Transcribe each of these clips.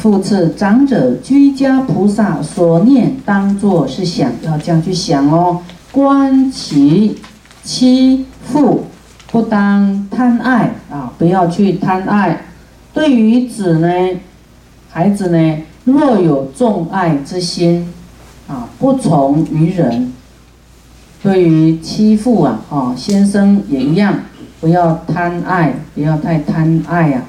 复次，长者居家菩萨所念，当作是想，要这样去想哦。观其妻父，不当贪爱啊，不要去贪爱。对于子呢，孩子呢，若有重爱之心，啊，不从于人。对于妻父啊，啊，先生也一样，不要贪爱，不要太贪爱呀。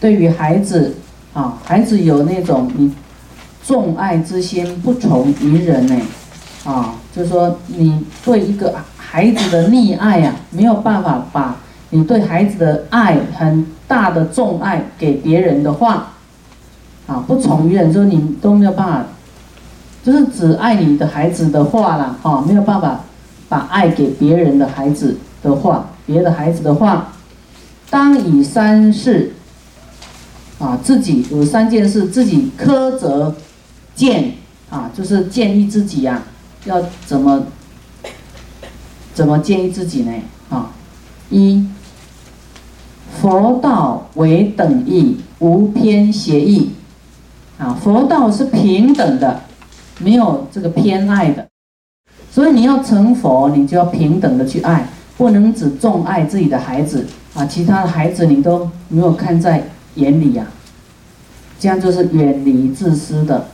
对于孩子。啊，孩子有那种你重爱之心，不从于人呢，啊，就是说你对一个孩子的溺爱呀，没有办法把你对孩子的爱很大的重爱给别人的话，啊，不从于人，说你都没有办法，就是只爱你的孩子的话了，哈，没有办法把爱给别人的孩子的话，别的孩子的话，当以三世。啊，自己有三件事，自己苛责建啊，就是建议自己呀，要怎么怎么建议自己呢？啊，一佛道为等义，无偏邪义啊，佛道是平等的，没有这个偏爱的，所以你要成佛，你就要平等的去爱，不能只重爱自己的孩子啊，其他的孩子你都没有看在。眼里呀，这样就是远离自私的，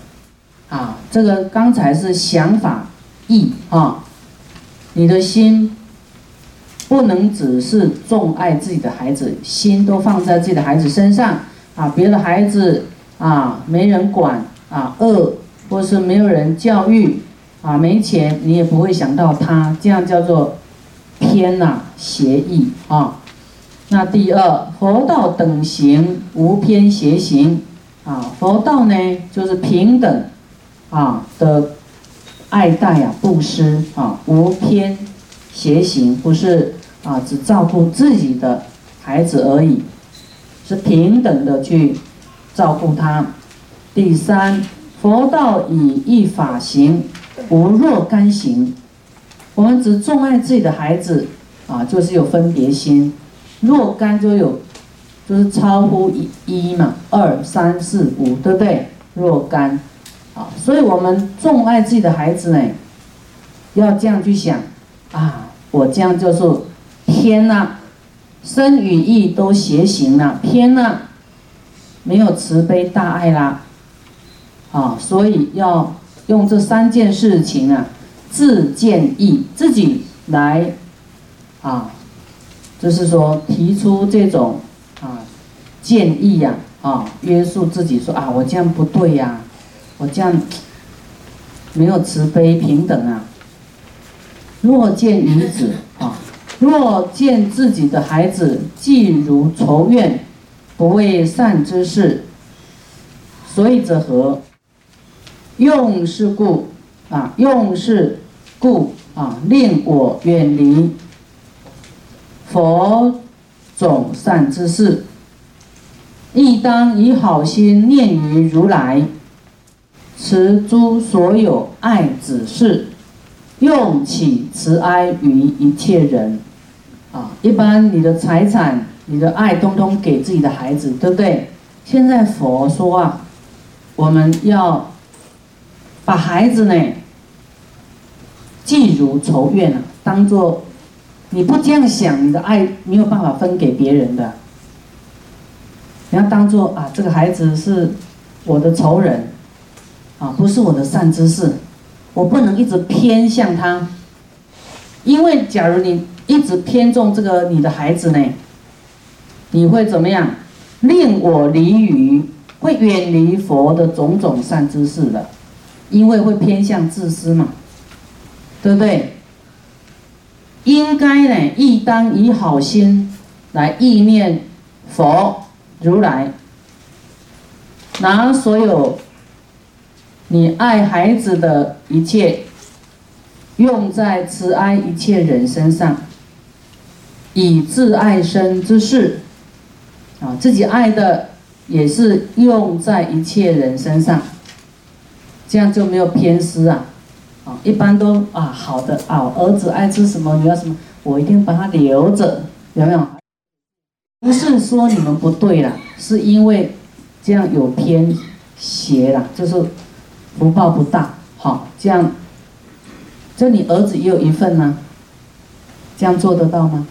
啊，这个刚才是想法意啊，你的心不能只是重爱自己的孩子，心都放在自己的孩子身上。啊，别的孩子啊没人管啊，饿或是没有人教育啊，没钱你也不会想到他，这样叫做偏呐邪意啊。那第二，佛道等行，无偏邪行，啊，佛道呢就是平等，啊的爱戴啊，布施啊，无偏邪行，不是啊只照顾自己的孩子而已，是平等的去照顾他。第三，佛道以一法行，无若干行，我们只重爱自己的孩子，啊，就是有分别心。若干就有，就是超乎一一嘛，二三四五，对不对？若干，啊，所以我们重爱自己的孩子呢，要这样去想，啊，我这样就是偏呐，身与意都邪行了，偏呐，没有慈悲大爱啦，啊，所以要用这三件事情啊，自建议自己来，啊。就是说，提出这种啊建议呀，啊约束自己说啊，我这样不对呀，我这样没有慈悲平等啊。若见女子啊，若见自己的孩子既如仇怨，不为善之事，所以则何？用是故啊，用是故啊，令我远离。佛种善之事，亦当以好心念于如来，持诸所有爱子事，用起慈哀于一切人。啊，一般你的财产、你的爱，通通给自己的孩子，对不对？现在佛说啊，我们要把孩子呢，既如仇怨啊，当做。你不这样想，你的爱没有办法分给别人的。你要当做啊，这个孩子是我的仇人，啊，不是我的善知识，我不能一直偏向他，因为假如你一直偏重这个你的孩子呢，你会怎么样？令我离于，会远离佛的种种善知识的，因为会偏向自私嘛，对不对？应该呢，亦当以好心来意念佛如来，拿所有你爱孩子的一切，用在慈爱一切人身上，以自爱身之事，啊，自己爱的也是用在一切人身上，这样就没有偏私啊。一般都啊好的啊，儿子爱吃什么，你要什么，我一定把他留着，有没有？不是说你们不对了，是因为这样有偏斜了，就是福报不大。好，这样，这你儿子也有一份吗？这样做得到吗？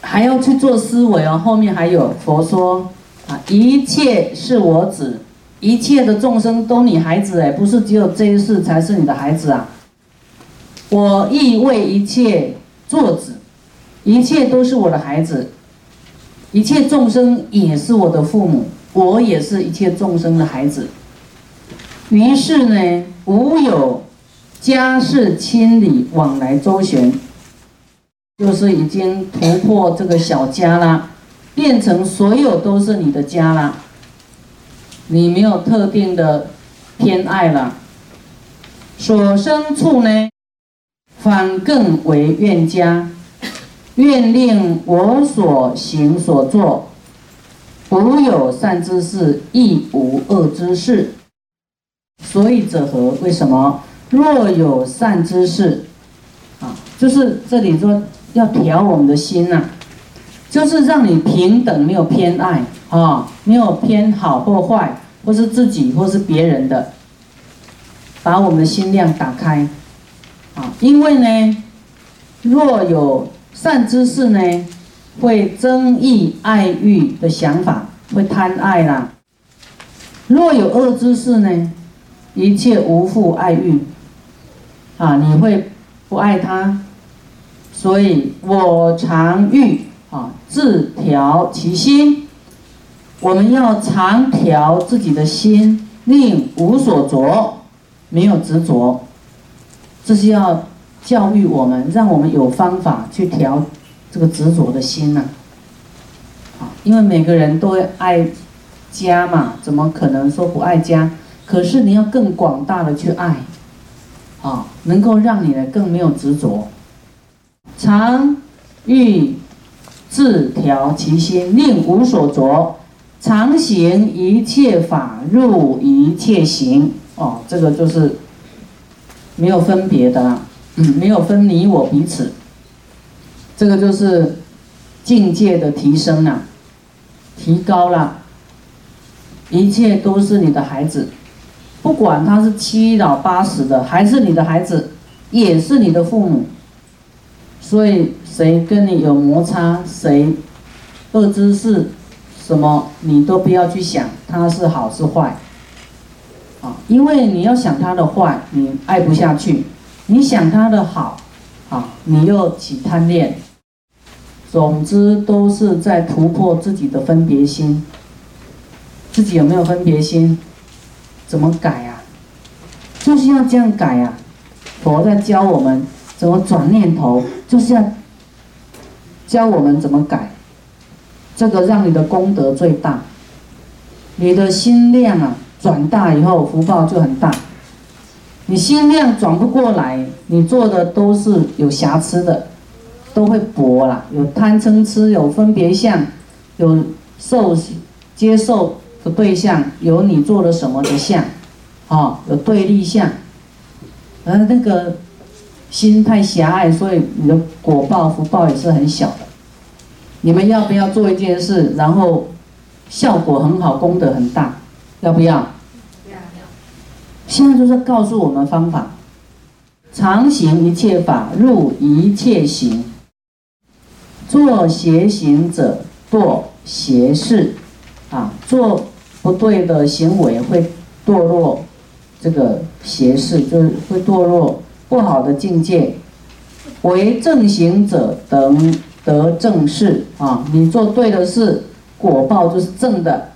还要去做思维哦。后面还有佛说啊，一切是我子，一切的众生都你孩子哎，不是只有这一世才是你的孩子啊。我亦为一切作子，一切都是我的孩子，一切众生也是我的父母，我也是一切众生的孩子。于是呢，无有家事亲理往来周旋，就是已经突破这个小家啦，变成所有都是你的家啦。你没有特定的偏爱了，所生处呢，反更为怨家，愿令我所行所作，无有善之事，亦无恶之事。所以者何？为什么？若有善之事，啊，就是这里说要调我们的心呐，就是让你平等，没有偏爱啊，没有偏好或坏，或是自己或是别人的，把我们的心量打开，啊，因为呢，若有善之事呢，会增益爱欲的想法，会贪爱啦；若有恶之事呢？一切无复爱欲，啊，你会不爱他，所以我常欲啊自调其心，我们要常调自己的心，令无所着，没有执着，这是要教育我们，让我们有方法去调这个执着的心呐，啊，因为每个人都会爱家嘛，怎么可能说不爱家？可是你要更广大的去爱，啊，能够让你呢更没有执着，常欲自调其心，令无所着，常行一切法，入一切行。哦，这个就是没有分别的啦，嗯，没有分你我彼此，这个就是境界的提升啊，提高了，一切都是你的孩子。不管他是七老八十的，还是你的孩子，也是你的父母。所以谁跟你有摩擦，谁恶知识什么，你都不要去想他是好是坏。啊，因为你要想他的坏，你爱不下去；你想他的好，啊，你又起贪恋。总之都是在突破自己的分别心。自己有没有分别心？怎么改呀？就是要这样改呀！佛在教我们怎么转念头，就是要教我们怎么改。这个让你的功德最大，你的心量啊转大以后，福报就很大。你心量转不过来，你做的都是有瑕疵的，都会薄啦。有贪嗔痴，有分别相，有受接受。的对象有你做了什么的相，啊，有对立相，而那个心太狭隘，所以你的果报福报也是很小的。你们要不要做一件事，然后效果很好，功德很大？要不要？现在就是告诉我们方法：常行一切法，入一切行。做邪行者堕邪事，啊，做。不对的行为会堕落，这个邪事就是会堕落不好的境界。为正行者等得正事啊，你做对的事，果报就是正的。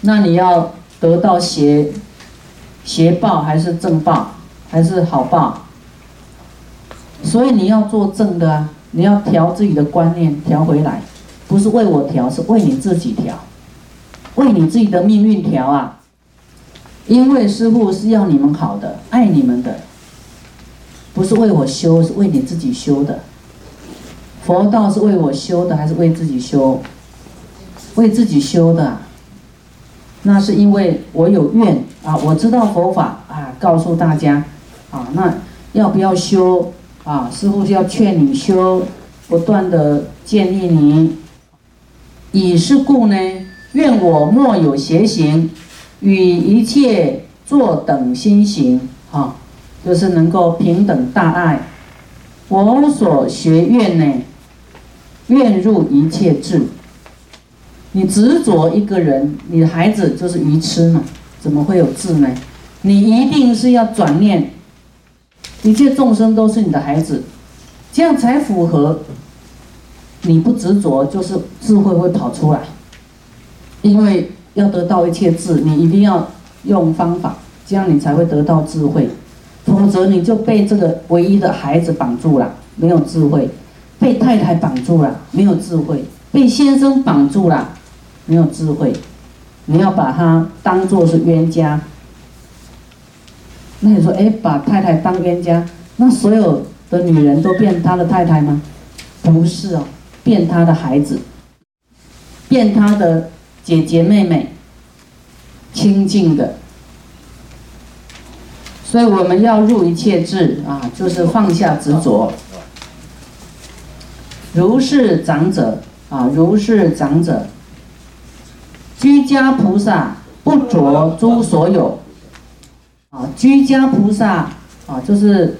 那你要得到邪邪报还是正报，还是好报？所以你要做正的啊，你要调自己的观念，调回来，不是为我调，是为你自己调。为你自己的命运调啊！因为师傅是要你们好的，爱你们的，不是为我修，是为你自己修的。佛道是为我修的，还是为自己修？为自己修的，那是因为我有愿啊！我知道佛法啊，告诉大家啊，那要不要修啊？师傅是要劝你修，不断的建议你。以是故呢。愿我莫有邪行，与一切作等心行，啊，就是能够平等大爱。我所学愿呢，愿入一切智。你执着一个人，你的孩子就是愚痴嘛？怎么会有智呢？你一定是要转念，一切众生都是你的孩子，这样才符合。你不执着，就是智慧会跑出来。因为要得到一切智，你一定要用方法，这样你才会得到智慧。否则你就被这个唯一的孩子绑住了，没有智慧；被太太绑住了，没有智慧；被先生绑住了，没有智慧。你要把他当做是冤家。那你说，哎，把太太当冤家，那所有的女人都变他的太太吗？不是哦，变他的孩子，变他的姐姐妹妹，亲近的。所以我们要入一切智啊，就是放下执着。如是长者啊，如是长者，居家菩萨不着诸所有。啊，居家菩萨啊，就是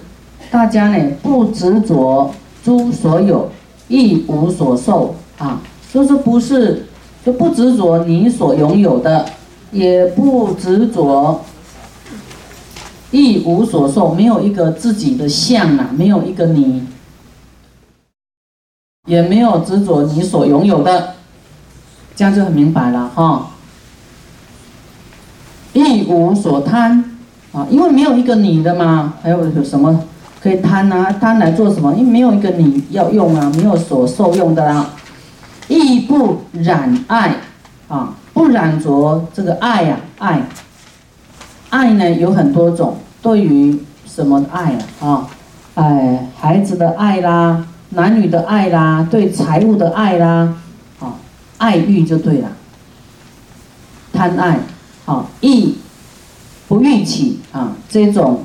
大家呢不执着诸所有，亦无所受啊，就是不是就不执着你所拥有的，也不执着，亦无所受，没有一个自己的相啊，没有一个你，也没有执着你所拥有的，这样就很明白了哈。亦无所贪。啊，因为没有一个你的嘛，还有有什么可以贪啊？贪来做什么？因为没有一个你要用啊，没有所受用的啦。亦不染爱，啊，不染着这个爱呀，爱。爱呢有很多种，对于什么爱啊？啊，哎，孩子的爱啦，男女的爱啦，对财物的爱啦，啊，爱欲就对了。贪爱，好，亦。不欲起啊，这种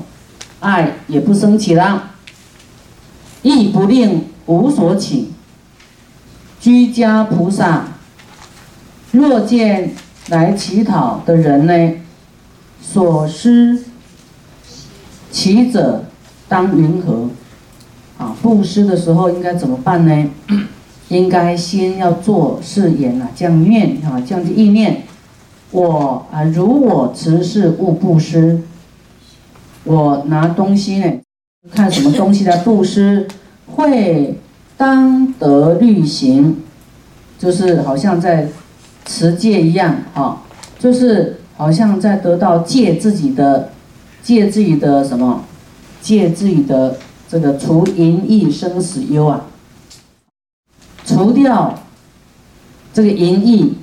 爱也不升起了，亦不令无所起。居家菩萨若见来乞讨的人呢，所施乞者当云何？啊，布施的时候应该怎么办呢？应该先要做誓言啊，降念啊，降低意念。我啊，如我持是勿布施，我拿东西呢，看什么东西来布施，会当得律行，就是好像在持戒一样啊，就是好像在得到戒自己的，戒自己的什么，戒自己的这个除淫逸生死忧啊，除掉这个淫逸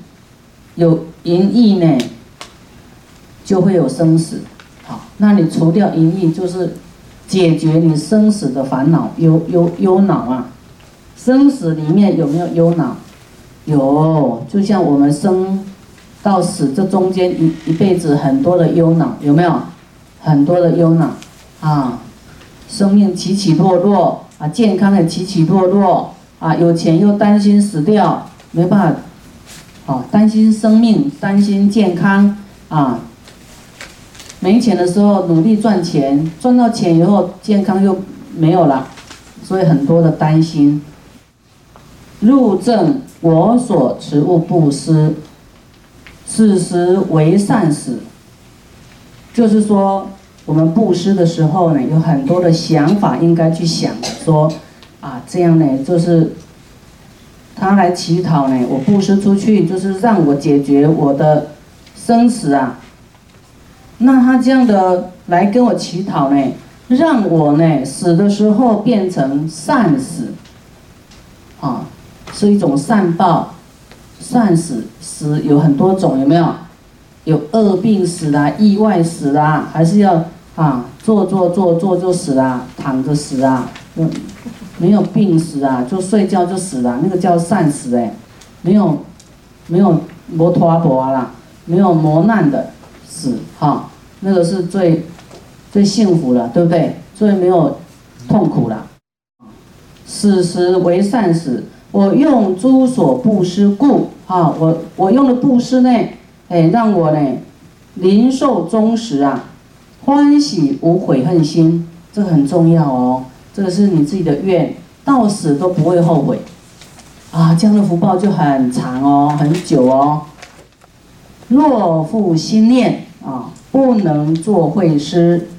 有。淫逸呢，就会有生死。好，那你除掉淫逸，就是解决你生死的烦恼忧忧忧恼啊。生死里面有没有忧恼？有，就像我们生到死这中间一一辈子很多的忧恼，有没有？很多的忧恼啊，生命起起落落啊，健康也起起落落啊，有钱又担心死掉，没办法。啊，担心生命，担心健康啊！没钱的时候努力赚钱，赚到钱以后健康又没有了，所以很多的担心。入正我所持物布施，此时为善时。就是说，我们布施的时候呢，有很多的想法应该去想，说啊，这样呢，就是。他来乞讨呢，我布施出去就是让我解决我的生死啊。那他这样的来跟我乞讨呢，让我呢死的时候变成善死，啊，是一种善报。善死死有很多种，有没有？有恶病死啦，意外死啦，还是要啊坐坐坐坐就死啦，躺着死啊，嗯。没有病死啊，就睡觉就死了，那个叫善死哎，没有，没有磨拖磨啦，没有磨难的死哈，那个是最最幸福了，对不对？最没有痛苦了。死时为善死，我用诸所布施故，啊，我我用的布施呢，哎，让我呢，临受终时啊，欢喜无悔恨心，这个很重要哦，这个是你自己的愿，到死都不会后悔，啊，这样的福报就很长哦，很久哦。若复心念啊，不能做会师。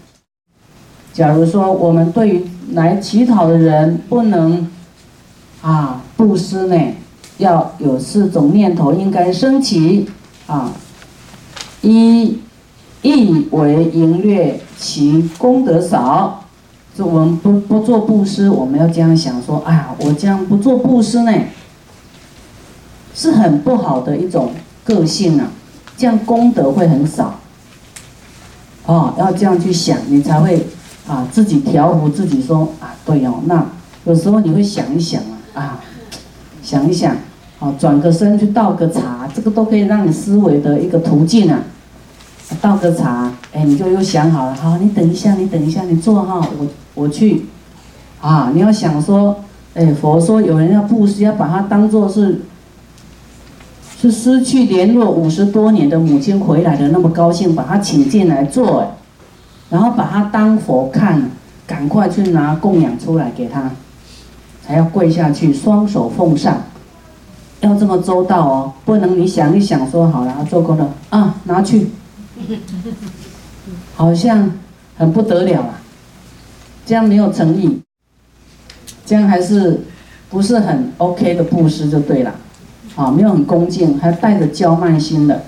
假如说我们对于来乞讨的人不能啊布施呢，要有四种念头应该升起啊。一，意为淫略其功德少，就我们不不做布施，我们要这样想说，哎呀，我这样不做布施呢，是很不好的一种个性啊，这样功德会很少。哦，要这样去想，你才会。啊，自己调伏自己说啊，对哦，那有时候你会想一想啊，啊，想一想，啊，转个身去倒个茶，这个都可以让你思维的一个途径啊。倒个茶，哎，你就又想好了，好，你等一下，你等一下，你坐哈，我我去，啊，你要想说，哎，佛说有人要布施，要把它当做是，是失去联络五十多年的母亲回来的那么高兴，把他请进来坐，哎。然后把他当佛看，赶快去拿供养出来给他，还要跪下去，双手奉上，要这么周到哦，不能你想一想说好了，做功德啊，拿去，好像很不得了啊，这样没有诚意，这样还是不是很 OK 的布施就对了，啊，没有很恭敬，还带着娇慢心的。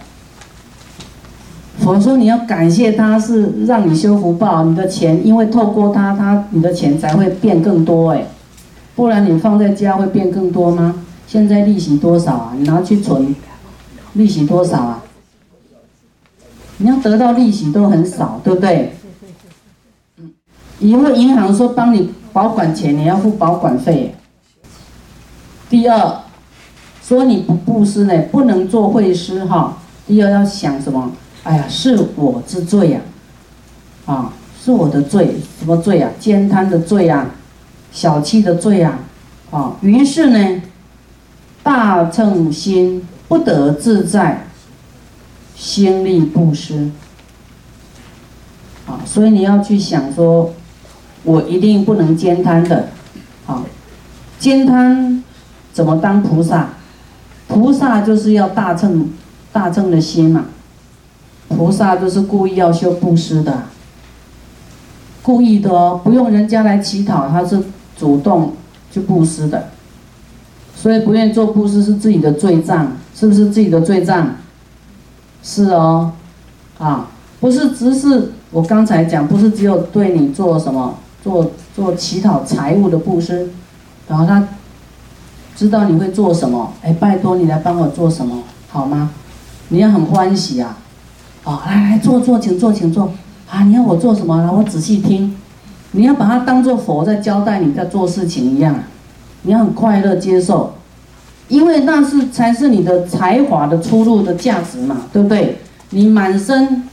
佛说你要感谢他，是让你修福报，你的钱因为透过他，他你的钱才会变更多哎，不然你放在家会变更多吗？现在利息多少啊？你拿去存，利息多少啊？你要得到利息都很少，对不对？嗯因为银行说帮你保管钱，你要付保管费。第二，说你不布施呢，不能做会施哈。第二要想什么？哎呀，是我之罪呀，啊，是我的罪，什么罪啊？奸贪的罪啊，小气的罪啊，啊，于是呢，大乘心不得自在，心力不施，啊，所以你要去想说，我一定不能兼贪的，啊，兼贪怎么当菩萨？菩萨就是要大乘大乘的心嘛。菩萨就是故意要修布施的，故意的哦，不用人家来乞讨，他是主动去布施的，所以不愿意做布施是自己的罪障，是不是自己的罪障？是哦，啊，不是只是我刚才讲，不是只有对你做什么做做乞讨财物的布施，然后他知道你会做什么，哎，拜托你来帮我做什么，好吗？你要很欢喜啊。哦，来来坐坐，请坐，请坐。啊，你要我做什么？来，我仔细听。你要把它当做佛在交代你在做事情一样，你要很快乐接受，因为那是才是你的才华的出路的价值嘛，对不对？你满身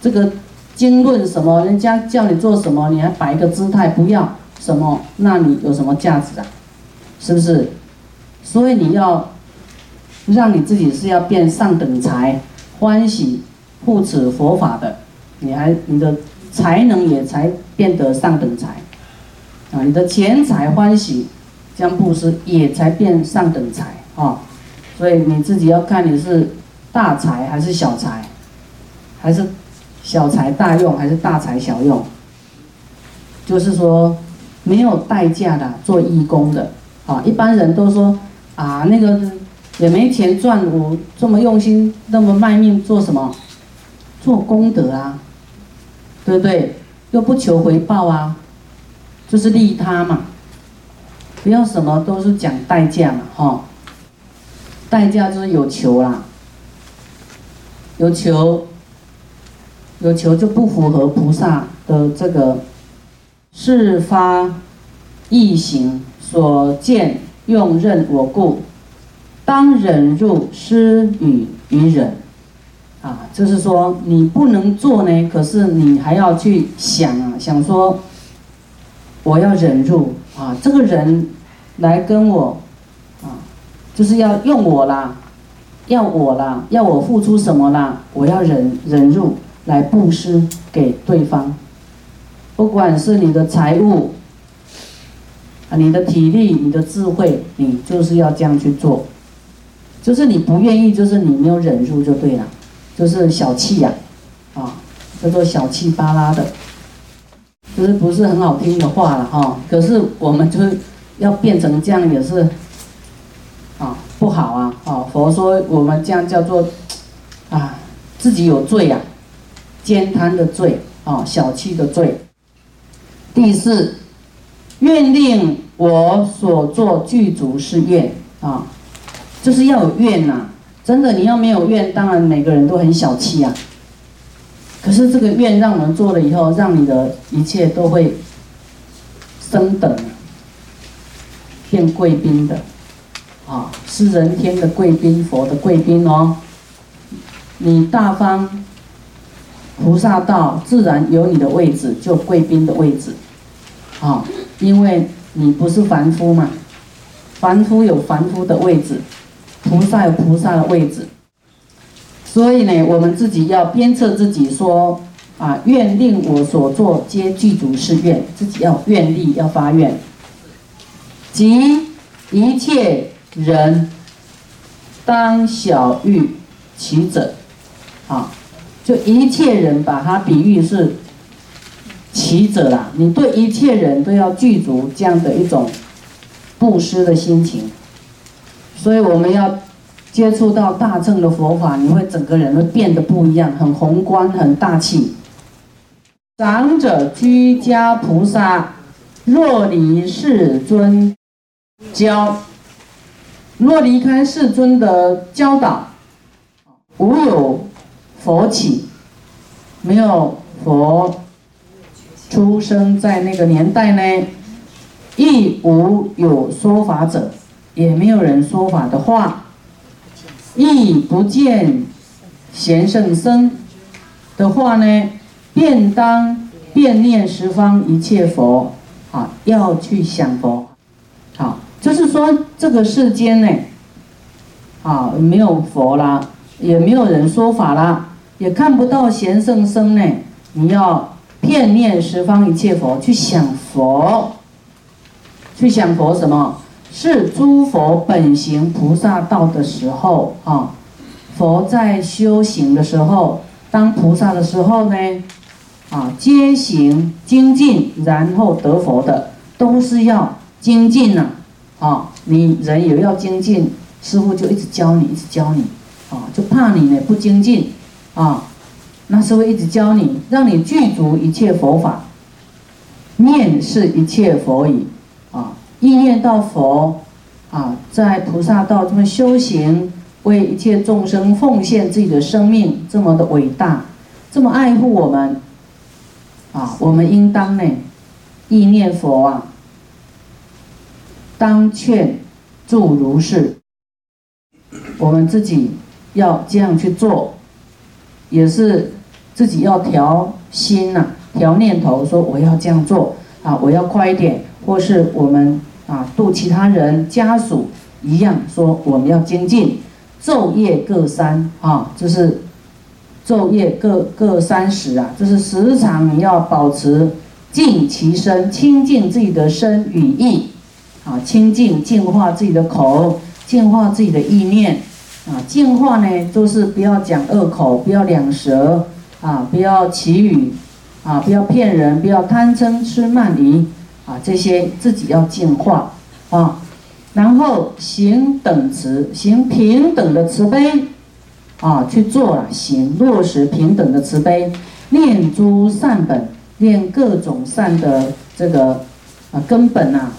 这个经论什么，人家叫你做什么，你还摆一个姿态不要什么，那你有什么价值啊？是不是？所以你要让你自己是要变上等财，欢喜。护持佛法的，你还你的才能也才变得上等财，啊，你的钱财欢喜将布施也才变上等财哦，所以你自己要看你是大财还是小财，还是小财大用还是大财小用，就是说没有代价的做义工的啊，一般人都说啊那个也没钱赚，我这么用心那么卖命做什么？做功德啊，对不对？又不求回报啊，就是利他嘛。不要什么都是讲代价嘛，哈。代价就是有求啦，有求，有求就不符合菩萨的这个事发意行所见用任我故，当忍入施与于人。啊，就是说你不能做呢，可是你还要去想啊，想说我要忍住啊，这个人来跟我啊就是要用我啦，要我啦，要我付出什么啦？我要忍忍入来布施给对方，不管是你的财物啊，你的体力、你的智慧，你就是要这样去做。就是你不愿意，就是你没有忍住就对了，就是小气呀，啊，叫做小气巴拉的，就是不是很好听的话了哈。可是我们就是要变成这样也是，不好啊，啊，佛说我们这样叫做，啊，自己有罪呀，奸贪的罪啊，小气的罪。第四，愿令我所做具足是愿啊。就是要有愿呐，真的，你要没有愿，当然每个人都很小气啊。可是这个愿让我们做了以后，让你的一切都会升等，变贵宾的，啊，是人天的贵宾，佛的贵宾哦。你大方菩萨道，自然有你的位置，就贵宾的位置，啊，因为你不是凡夫嘛，凡夫有凡夫的位置。菩萨有菩萨的位置，所以呢，我们自己要鞭策自己说：啊，愿令我所做皆具足是愿，自己要愿力，要发愿。即一切人当小欲其者，啊，就一切人把它比喻是其者啦。你对一切人都要具足这样的一种布施的心情。所以我们要接触到大乘的佛法，你会整个人会变得不一样，很宏观，很大气。长者居家菩萨，若离世尊教，若离开世尊的教导，无有佛起，没有佛出生在那个年代呢，亦无有说法者。也没有人说法的话，亦不见贤圣僧的话呢，便当便念十方一切佛，啊，要去想佛，就是说这个世间呢，啊，没有佛啦，也没有人说法啦，也看不到贤圣僧呢，你要遍念十方一切佛，去想佛，去想佛什么？是诸佛本行菩萨道的时候啊，佛在修行的时候，当菩萨的时候呢，啊，皆行精进，然后得佛的，都是要精进呐，啊你人也要精进，师傅就一直教你，一直教你，啊，就怕你呢不精进，啊，那师傅一直教你，让你具足一切佛法，念是一切佛语，啊。意念到佛，啊，在菩萨道这么修行，为一切众生奉献自己的生命，这么的伟大，这么爱护我们，啊，我们应当呢，意念佛啊，当劝助如是，我们自己要这样去做，也是自己要调心呐，调念头，说我要这样做，啊，我要快一点，或是我们。啊，度其他人家属一样，说我们要精进，昼夜各三啊，就是昼夜各各三十啊，就是时常要保持净其身，清净自己的身与意，啊，清净净化自己的口，净化自己的意念，啊，净化呢，就是不要讲恶口，不要两舌，啊，不要绮语，啊，不要骗人，不要贪嗔痴慢疑。啊，这些自己要净化啊，然后行等慈，行平等的慈悲啊，去做了，行落实平等的慈悲，念诸善本，念各种善的这个啊根本呐，